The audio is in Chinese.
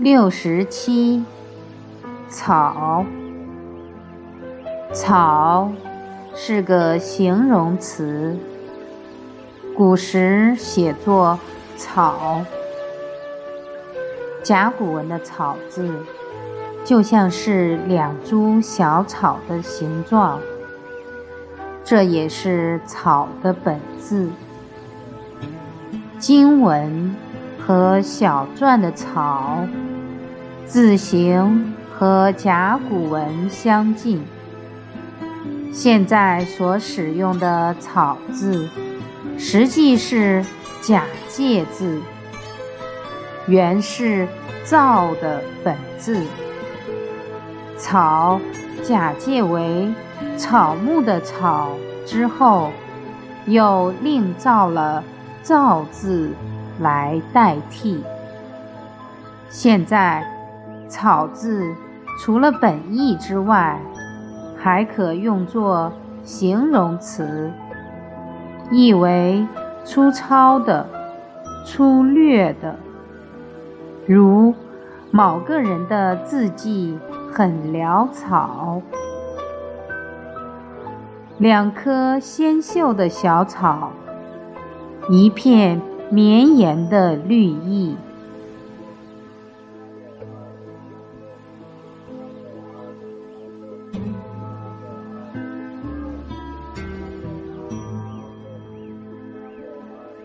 六十七，草。草是个形容词，古时写作草。甲骨文的“草”字，就像是两株小草的形状，这也是草的本字。经文和小篆的“草”。字形和甲骨文相近，现在所使用的“草”字，实际是假借字，原是“造”的本字。草假借为草木的“草”之后，又另造了“造”字来代替。现在。草字除了本意之外，还可用作形容词，意为粗糙的、粗略的。如某个人的字迹很潦草。两棵纤秀的小草，一片绵延的绿意。